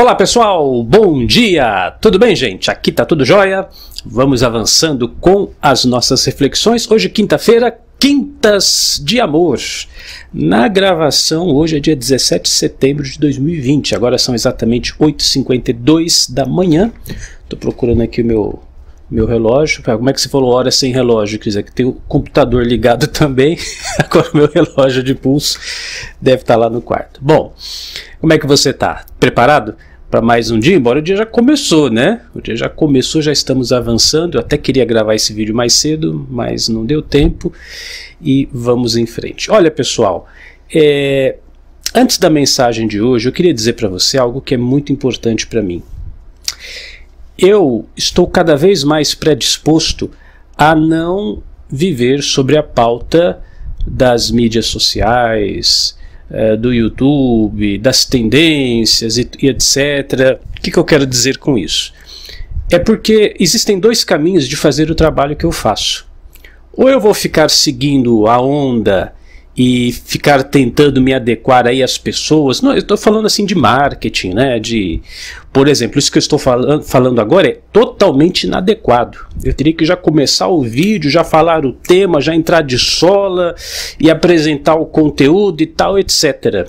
Olá pessoal, bom dia! Tudo bem, gente? Aqui tá tudo jóia. Vamos avançando com as nossas reflexões. Hoje, quinta-feira, Quintas de Amor. Na gravação, hoje é dia 17 de setembro de 2020. Agora são exatamente 8h52 da manhã. Estou procurando aqui o meu, meu relógio. Como é que você falou hora sem relógio? Quer dizer, que tem o computador ligado também. Agora o meu relógio de pulso deve estar lá no quarto. Bom, como é que você está? Preparado? Para mais um dia, embora o dia já começou, né? O dia já começou, já estamos avançando. Eu até queria gravar esse vídeo mais cedo, mas não deu tempo. E vamos em frente. Olha, pessoal, é, antes da mensagem de hoje, eu queria dizer para você algo que é muito importante para mim. Eu estou cada vez mais predisposto a não viver sobre a pauta das mídias sociais, é, do YouTube, das tendências e, e etc. O que, que eu quero dizer com isso? É porque existem dois caminhos de fazer o trabalho que eu faço. Ou eu vou ficar seguindo a onda e ficar tentando me adequar aí às pessoas. Não, eu estou falando assim de marketing, né? De, por exemplo, isso que eu estou falando, falando agora é totalmente inadequado. Eu teria que já começar o vídeo, já falar o tema, já entrar de sola e apresentar o conteúdo e tal, etc.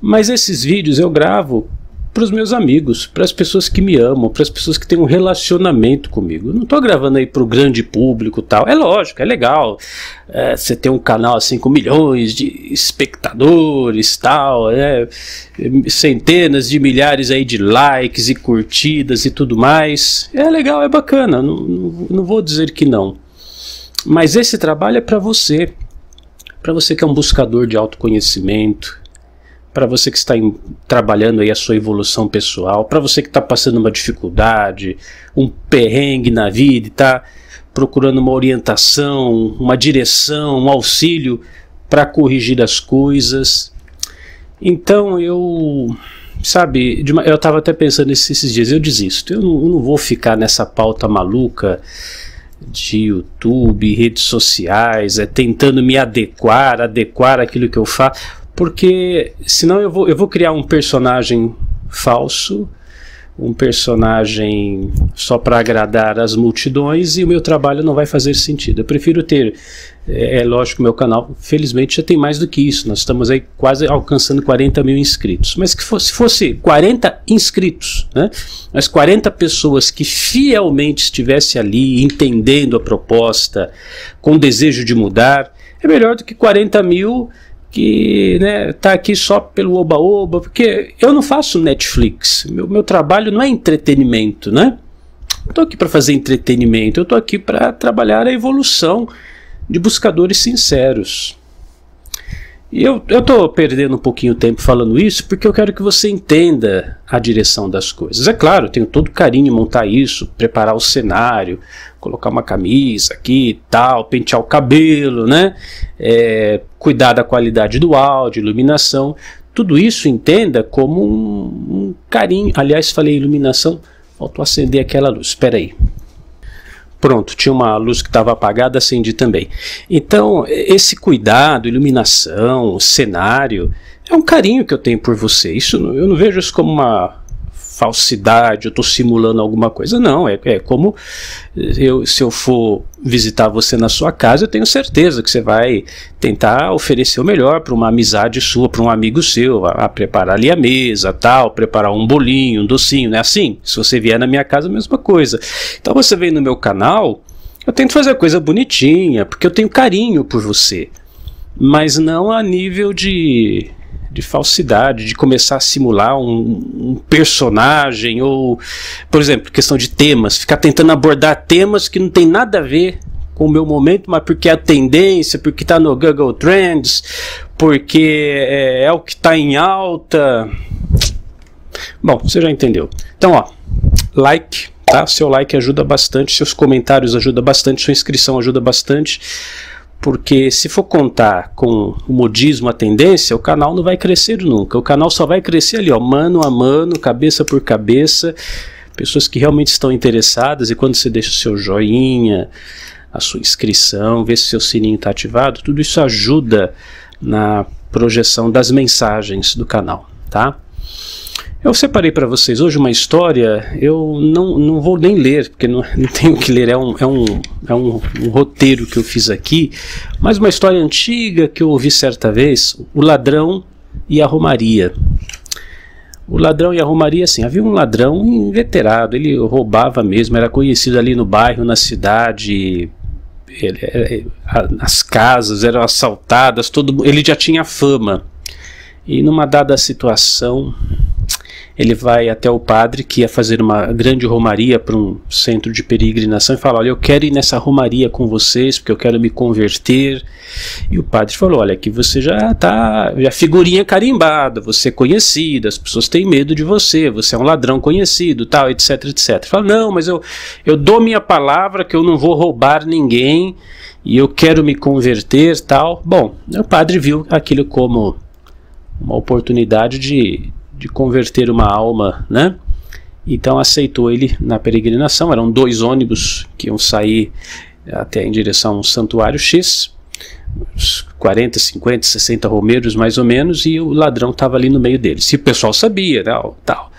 Mas esses vídeos eu gravo para os meus amigos, para as pessoas que me amam, para as pessoas que têm um relacionamento comigo. Eu não estou gravando aí para o grande público tal. É lógico, é legal. É, você ter um canal assim com milhões de espectadores tal, né? centenas de milhares aí de likes e curtidas e tudo mais. É legal, é bacana. Não, não, não vou dizer que não. Mas esse trabalho é para você. Para você que é um buscador de autoconhecimento, para você que está em, trabalhando aí a sua evolução pessoal, para você que está passando uma dificuldade, um perrengue na vida e está procurando uma orientação, uma direção, um auxílio para corrigir as coisas. Então eu, sabe, eu estava até pensando esses dias, eu desisto, eu não, eu não vou ficar nessa pauta maluca de YouTube, redes sociais, é tentando me adequar, adequar aquilo que eu faço porque senão eu vou, eu vou criar um personagem falso, um personagem só para agradar as multidões e o meu trabalho não vai fazer sentido. Eu prefiro ter, é, é lógico, meu canal, felizmente já tem mais do que isso. Nós estamos aí quase alcançando 40 mil inscritos. Mas que fosse, fosse 40 inscritos, né? Mas 40 pessoas que fielmente estivessem ali entendendo a proposta, com desejo de mudar, é melhor do que 40 mil que né, tá aqui só pelo oba-oba, porque eu não faço Netflix. Meu, meu trabalho não é entretenimento, né? Não estou aqui para fazer entretenimento, eu estou aqui para trabalhar a evolução de buscadores sinceros. E eu estou perdendo um pouquinho o tempo falando isso porque eu quero que você entenda a direção das coisas. É claro, eu tenho todo carinho em montar isso, preparar o cenário, colocar uma camisa aqui tal, pentear o cabelo, né? É, cuidar da qualidade do áudio, iluminação. Tudo isso entenda como um, um carinho. Aliás, falei iluminação, faltou acender aquela luz. Espera aí. Pronto, tinha uma luz que estava apagada, acendi também. Então, esse cuidado, iluminação, cenário, é um carinho que eu tenho por você. Isso eu não vejo isso como uma falsidade, eu estou simulando alguma coisa. Não, é, é como eu, se eu for visitar você na sua casa, eu tenho certeza que você vai tentar oferecer o melhor para uma amizade sua, para um amigo seu, a, a, preparar ali a mesa, tal, preparar um bolinho, um docinho, não é assim? Se você vier na minha casa, a mesma coisa. Então você vem no meu canal, eu tento fazer coisa bonitinha, porque eu tenho carinho por você, mas não a nível de de falsidade, de começar a simular um, um, personagem, ou, por exemplo, questão de temas, ficar tentando abordar temas que não tem nada a ver com o meu momento, mas porque é a tendência, porque está no Google Trends, porque é, é o que está em alta. Bom, você já entendeu. Então, ó, like, tá? Seu like ajuda bastante, seus comentários ajudam bastante, sua inscrição ajuda bastante porque se for contar com o modismo, a tendência, o canal não vai crescer nunca. O canal só vai crescer ali, ó, mano a mano, cabeça por cabeça, pessoas que realmente estão interessadas e quando você deixa o seu joinha, a sua inscrição, vê se seu sininho está ativado, tudo isso ajuda na projeção das mensagens do canal, tá? Eu separei para vocês hoje uma história, eu não, não vou nem ler, porque não, não tenho que ler, é, um, é, um, é um, um, roteiro que eu fiz aqui, mas uma história antiga que eu ouvi certa vez, O Ladrão e a Romaria. O ladrão e a Romaria, assim, havia um ladrão inveterado, ele roubava mesmo, era conhecido ali no bairro, na cidade, ele, ele, as casas eram assaltadas, todo, ele já tinha fama. E numa dada situação, ele vai até o padre que ia fazer uma grande romaria para um centro de peregrinação e fala: Olha, eu quero ir nessa romaria com vocês porque eu quero me converter. E o padre falou: Olha, aqui você já está, já figurinha carimbada, você é conhecido, as pessoas têm medo de você, você é um ladrão conhecido, tal, etc, etc. Fala: Não, mas eu, eu dou minha palavra que eu não vou roubar ninguém e eu quero me converter, tal. Bom, o padre viu aquilo como uma oportunidade de de converter uma alma, né? Então aceitou ele na peregrinação. Eram dois ônibus que iam sair até em direção ao Santuário X, uns 40, 50, 60 romeiros mais ou menos, e o ladrão estava ali no meio deles. E o pessoal sabia, tal, tal.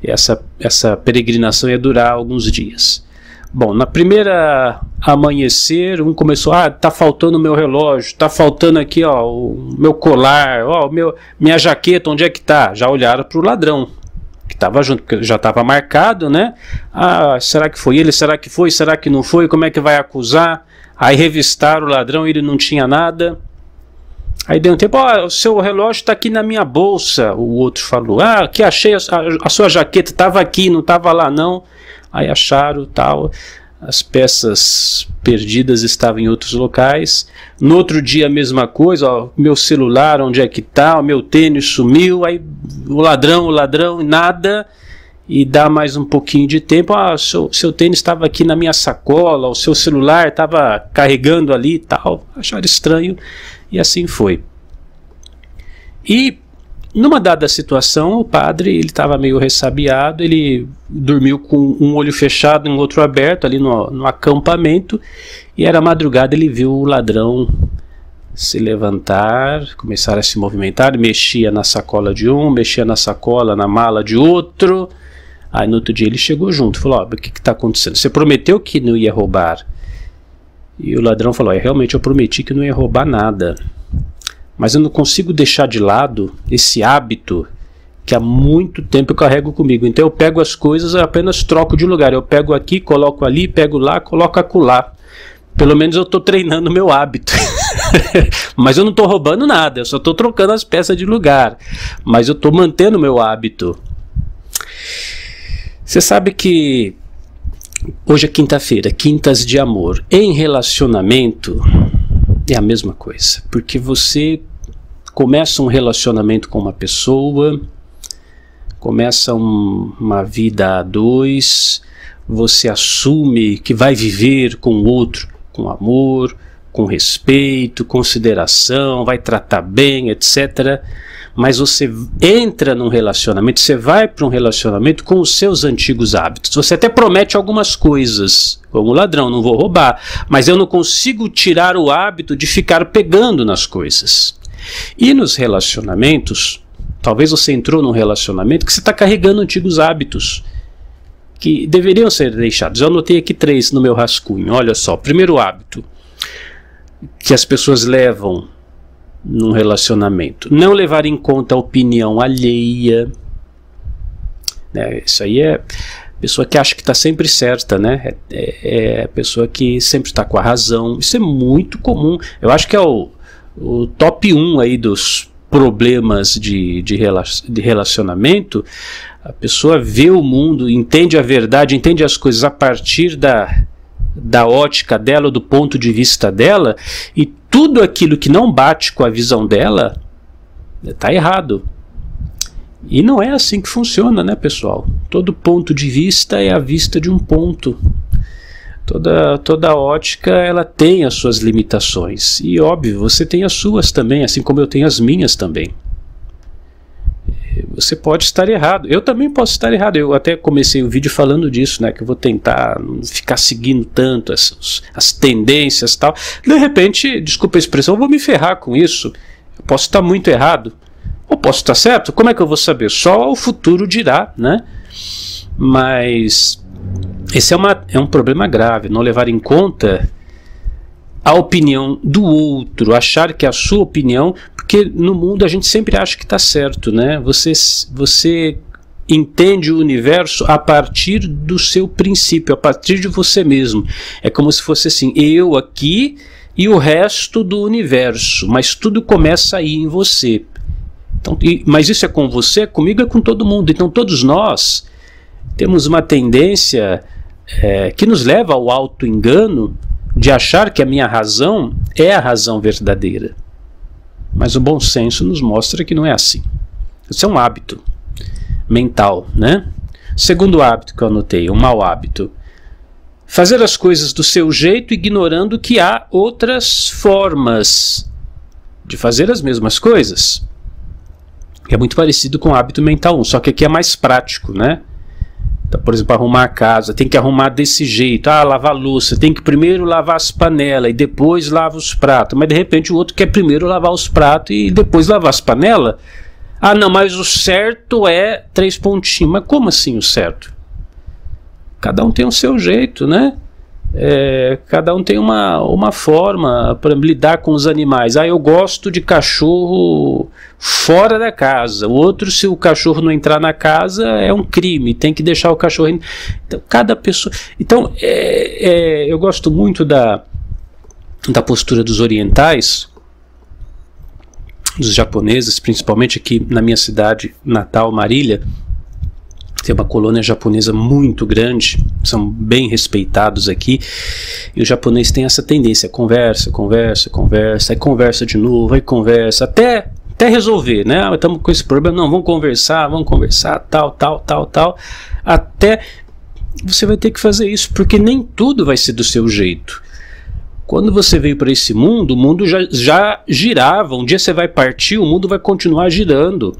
Essa, essa peregrinação ia durar alguns dias. Bom, na primeira amanhecer, um começou, ah, tá faltando o meu relógio, tá faltando aqui, ó, o meu colar, ó, o meu, minha jaqueta, onde é que tá? Já olharam pro ladrão, que estava junto, porque já estava marcado, né? Ah, será que foi ele? Será que foi? Será que não foi? Como é que vai acusar? Aí revistaram o ladrão, ele não tinha nada. Aí deu um tempo, ó, o seu relógio está aqui na minha bolsa. O outro falou, ah, que achei a, a, a sua jaqueta, estava aqui, não estava lá não. Aí acharam tal, as peças perdidas estavam em outros locais. No outro dia a mesma coisa, ó, meu celular, onde é que tá? O meu tênis sumiu, aí o ladrão, o ladrão, nada. E dá mais um pouquinho de tempo, ah, seu, seu tênis estava aqui na minha sacola, o seu celular estava carregando ali e tal. Acharam estranho e assim foi. E numa dada situação, o padre ele estava meio ressabiado, ele dormiu com um olho fechado e um outro aberto ali no, no acampamento, e era madrugada ele viu o ladrão se levantar, começar a se movimentar, mexia na sacola de um, mexia na sacola, na mala de outro. Aí no outro dia ele chegou junto, falou: oh, o que está acontecendo? Você prometeu que não ia roubar. E o ladrão falou: é, realmente eu prometi que não ia roubar nada mas eu não consigo deixar de lado esse hábito que há muito tempo eu carrego comigo. Então eu pego as coisas e apenas troco de lugar. Eu pego aqui, coloco ali, pego lá, coloco acolá. Pelo menos eu estou treinando meu hábito. Mas eu não estou roubando nada, eu só estou trocando as peças de lugar. Mas eu estou mantendo meu hábito. Você sabe que hoje é quinta-feira, quintas de amor. Em relacionamento, é a mesma coisa, porque você começa um relacionamento com uma pessoa, começa um, uma vida a dois, você assume que vai viver com o outro com amor, com respeito, consideração, vai tratar bem, etc mas você entra num relacionamento, você vai para um relacionamento com os seus antigos hábitos. Você até promete algumas coisas, como ladrão, não vou roubar, mas eu não consigo tirar o hábito de ficar pegando nas coisas. E nos relacionamentos, talvez você entrou num relacionamento que você está carregando antigos hábitos que deveriam ser deixados. Eu anotei aqui três no meu rascunho. Olha só, primeiro hábito que as pessoas levam num relacionamento. Não levar em conta a opinião alheia. Né? Isso aí é pessoa que acha que está sempre certa, né? É, é, a pessoa que sempre está com a razão. Isso é muito comum. Eu acho que é o, o top 1 aí dos problemas de, de, de relacionamento. A pessoa vê o mundo, entende a verdade, entende as coisas a partir da, da ótica dela, do ponto de vista dela, e tudo aquilo que não bate com a visão dela está errado. E não é assim que funciona, né, pessoal? Todo ponto de vista é a vista de um ponto. Toda, toda ótica ela tem as suas limitações. E óbvio, você tem as suas também, assim como eu tenho as minhas também você pode estar errado. Eu também posso estar errado. Eu até comecei o vídeo falando disso, né? Que eu vou tentar ficar seguindo tanto essas, as tendências tal. De repente, desculpa a expressão, eu vou me ferrar com isso. Eu posso estar muito errado. Ou posso estar certo? Como é que eu vou saber? Só o futuro dirá, né? Mas esse é, uma, é um problema grave, não levar em conta a opinião do outro, achar que a sua opinião, porque no mundo a gente sempre acha que está certo, né? Você, você entende o universo a partir do seu princípio, a partir de você mesmo. É como se fosse assim, eu aqui e o resto do universo, mas tudo começa aí em você. Então, e, mas isso é com você, comigo é com todo mundo. Então todos nós temos uma tendência é, que nos leva ao auto-engano de achar que a minha razão é a razão verdadeira. Mas o bom senso nos mostra que não é assim. Isso é um hábito mental, né? Segundo hábito que eu anotei, um mau hábito. Fazer as coisas do seu jeito, ignorando que há outras formas de fazer as mesmas coisas. É muito parecido com o hábito mental 1, só que aqui é mais prático, né? Então, por exemplo, arrumar a casa, tem que arrumar desse jeito. Ah, lavar louça, tem que primeiro lavar as panelas e depois lava os pratos. Mas de repente o outro quer primeiro lavar os pratos e depois lavar as panelas. Ah, não, mas o certo é três pontinhos. Mas como assim o certo? Cada um tem o seu jeito, né? É, cada um tem uma, uma forma para lidar com os animais. Ah, eu gosto de cachorro fora da casa. O outro, se o cachorro não entrar na casa, é um crime. Tem que deixar o cachorro. Então, cada pessoa. Então, é, é, eu gosto muito da, da postura dos orientais dos japoneses, principalmente aqui na minha cidade natal, Marília, tem uma colônia japonesa muito grande, são bem respeitados aqui, e o japonês tem essa tendência, conversa, conversa, conversa, aí conversa de novo, aí conversa, até, até resolver, né? Estamos ah, com esse problema, não, vamos conversar, vamos conversar, tal, tal, tal, tal, até você vai ter que fazer isso, porque nem tudo vai ser do seu jeito. Quando você veio para esse mundo, o mundo já, já girava. Um dia você vai partir, o mundo vai continuar girando.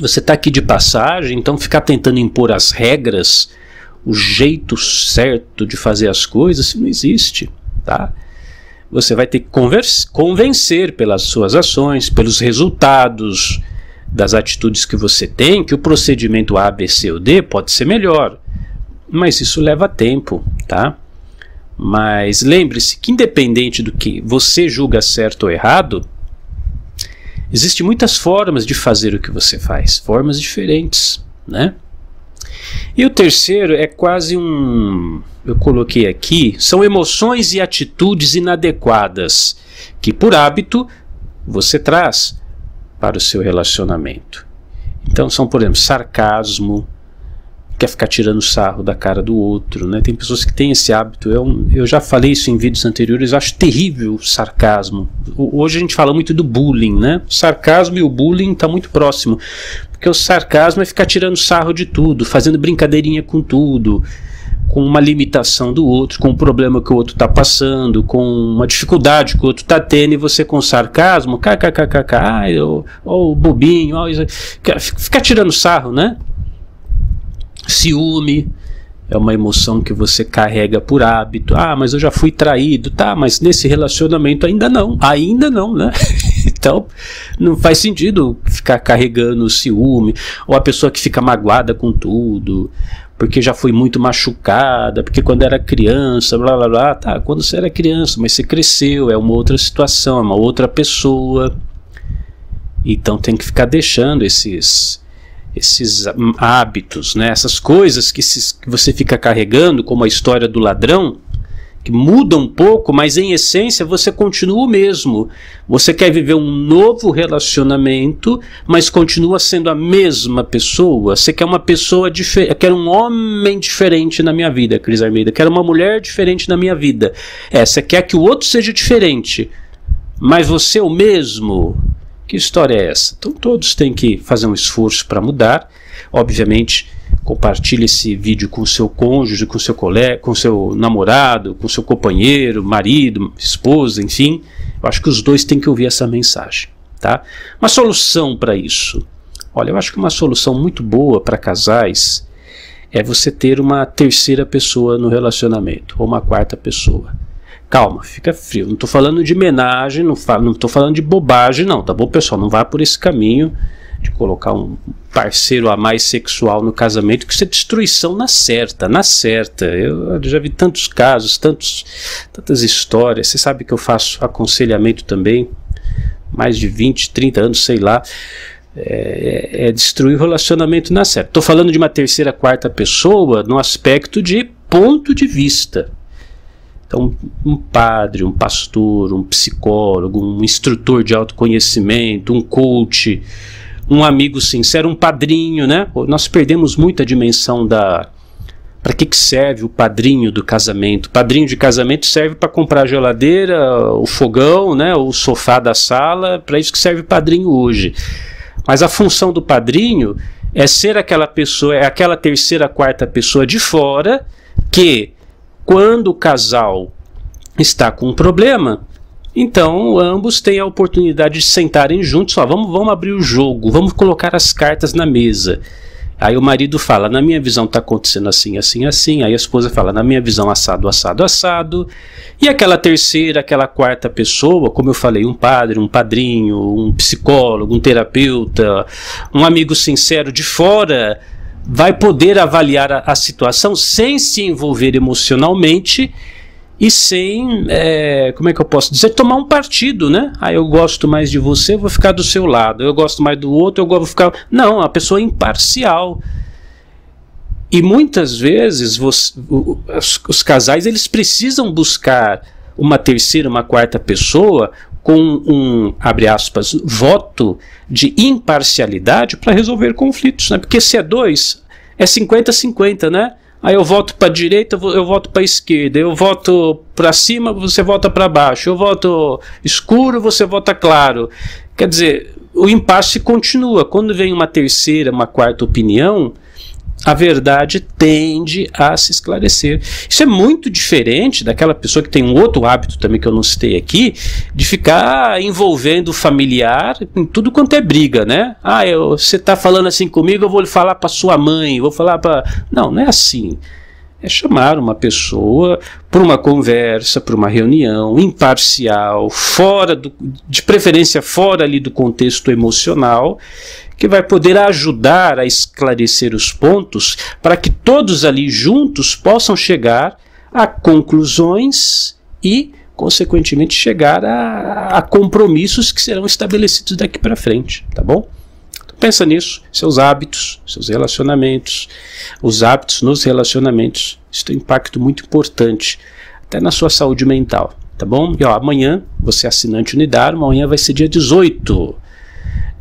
Você está aqui de passagem, então ficar tentando impor as regras, o jeito certo de fazer as coisas, não existe, tá? Você vai ter que convencer pelas suas ações, pelos resultados das atitudes que você tem, que o procedimento A, B, C ou D pode ser melhor. Mas isso leva tempo, tá? Mas lembre-se que, independente do que você julga certo ou errado, existem muitas formas de fazer o que você faz, formas diferentes, né? E o terceiro é quase um. Eu coloquei aqui, são emoções e atitudes inadequadas que, por hábito, você traz para o seu relacionamento. Então, são, por exemplo, sarcasmo, quer ficar tirando sarro da cara do outro, né? Tem pessoas que têm esse hábito. Eu, eu já falei isso em vídeos anteriores. Eu acho terrível o sarcasmo. Hoje a gente fala muito do bullying, né? O sarcasmo e o bullying está muito próximo, porque o sarcasmo é ficar tirando sarro de tudo, fazendo brincadeirinha com tudo, com uma limitação do outro, com um problema que o outro está passando, com uma dificuldade que o outro está tendo e você com sarcasmo, kkkk, ai, o, o bobinho, ó, ficar tirando sarro, né? Ciúme é uma emoção que você carrega por hábito. Ah, mas eu já fui traído. Tá, mas nesse relacionamento ainda não. Ainda não, né? então, não faz sentido ficar carregando ciúme. Ou a pessoa que fica magoada com tudo. Porque já foi muito machucada. Porque quando era criança, blá blá blá. Tá, quando você era criança, mas você cresceu. É uma outra situação, é uma outra pessoa. Então tem que ficar deixando esses esses hábitos, né, essas coisas que, se, que você fica carregando, como a história do ladrão, que muda um pouco, mas em essência você continua o mesmo. Você quer viver um novo relacionamento, mas continua sendo a mesma pessoa. Você quer uma pessoa diferente, quer um homem diferente na minha vida, Cris Armeida. Quer uma mulher diferente na minha vida. É, você quer que o outro seja diferente, mas você é o mesmo. Que história é essa? Então todos têm que fazer um esforço para mudar. Obviamente, compartilhe esse vídeo com seu cônjuge, com seu colega, com seu namorado, com seu companheiro, marido, esposa, enfim. Eu acho que os dois têm que ouvir essa mensagem, tá? Uma solução para isso. Olha, eu acho que uma solução muito boa para casais é você ter uma terceira pessoa no relacionamento, ou uma quarta pessoa. Calma, fica frio. Não estou falando de homenagem, não estou falando de bobagem, não, tá bom, pessoal? Não vá por esse caminho de colocar um parceiro a mais sexual no casamento, que isso é destruição na certa, na certa. Eu já vi tantos casos, tantos, tantas histórias. Você sabe que eu faço aconselhamento também, mais de 20, 30 anos, sei lá. É, é, destruir o relacionamento na certa. Estou falando de uma terceira, quarta pessoa no aspecto de ponto de vista. Então, um padre, um pastor, um psicólogo, um instrutor de autoconhecimento, um coach, um amigo sincero, um padrinho, né? Nós perdemos muito a dimensão da para que, que serve o padrinho do casamento? O padrinho de casamento serve para comprar a geladeira, o fogão, né, o sofá da sala, para isso que serve o padrinho hoje. Mas a função do padrinho é ser aquela pessoa, é aquela terceira, quarta pessoa de fora que, quando o casal está com um problema, então, ambos têm a oportunidade de sentarem juntos, ó, vamos, vamos abrir o jogo, vamos colocar as cartas na mesa. Aí o marido fala, na minha visão está acontecendo assim, assim, assim. Aí a esposa fala, na minha visão, assado, assado, assado. E aquela terceira, aquela quarta pessoa, como eu falei, um padre, um padrinho, um psicólogo, um terapeuta, um amigo sincero de fora, vai poder avaliar a, a situação sem se envolver emocionalmente e sem, é, como é que eu posso dizer, tomar um partido, né? Ah, eu gosto mais de você, vou ficar do seu lado. Eu gosto mais do outro, eu vou ficar. Não, a pessoa é imparcial. E muitas vezes os, os casais eles precisam buscar uma terceira, uma quarta pessoa com um, abre aspas, voto de imparcialidade para resolver conflitos, né? Porque se é dois, é 50-50, né? Aí eu voto para direita, eu voto para esquerda, eu voto para cima, você vota para baixo, eu voto escuro, você vota claro. Quer dizer, o impasse continua. Quando vem uma terceira, uma quarta opinião, a verdade tende a se esclarecer. Isso é muito diferente daquela pessoa que tem um outro hábito também que eu não citei aqui, de ficar envolvendo o familiar em tudo quanto é briga, né? Ah, eu, você está falando assim comigo, eu vou falar para sua mãe, vou falar para. Não, não é assim. É chamar uma pessoa para uma conversa, para uma reunião imparcial, fora do, de preferência fora ali do contexto emocional, que vai poder ajudar a esclarecer os pontos para que todos ali juntos possam chegar a conclusões e, consequentemente, chegar a, a compromissos que serão estabelecidos daqui para frente, tá bom? Então, pensa nisso, seus hábitos, seus relacionamentos, os hábitos nos relacionamentos, isso tem um impacto muito importante, até na sua saúde mental, tá bom? E ó, amanhã, você é assinante Unidar, amanhã vai ser dia 18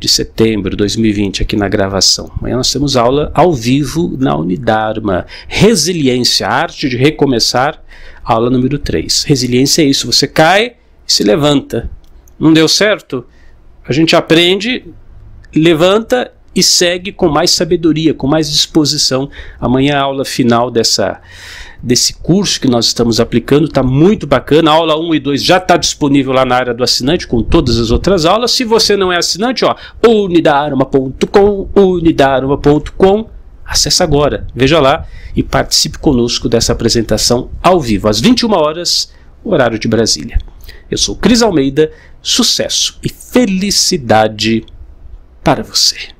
de setembro de 2020 aqui na gravação. Amanhã nós temos aula ao vivo na Unidarma. Resiliência, arte de recomeçar, aula número 3. Resiliência é isso, você cai e se levanta. Não deu certo? A gente aprende, levanta e segue com mais sabedoria, com mais disposição. Amanhã é a aula final dessa desse curso que nós estamos aplicando, está muito bacana. A aula 1 e 2 já está disponível lá na área do assinante, com todas as outras aulas. Se você não é assinante, ó, unidarma.com, unidarma.com, acesse agora, veja lá e participe conosco dessa apresentação ao vivo, às 21 horas, horário de Brasília. Eu sou Cris Almeida, sucesso e felicidade para você.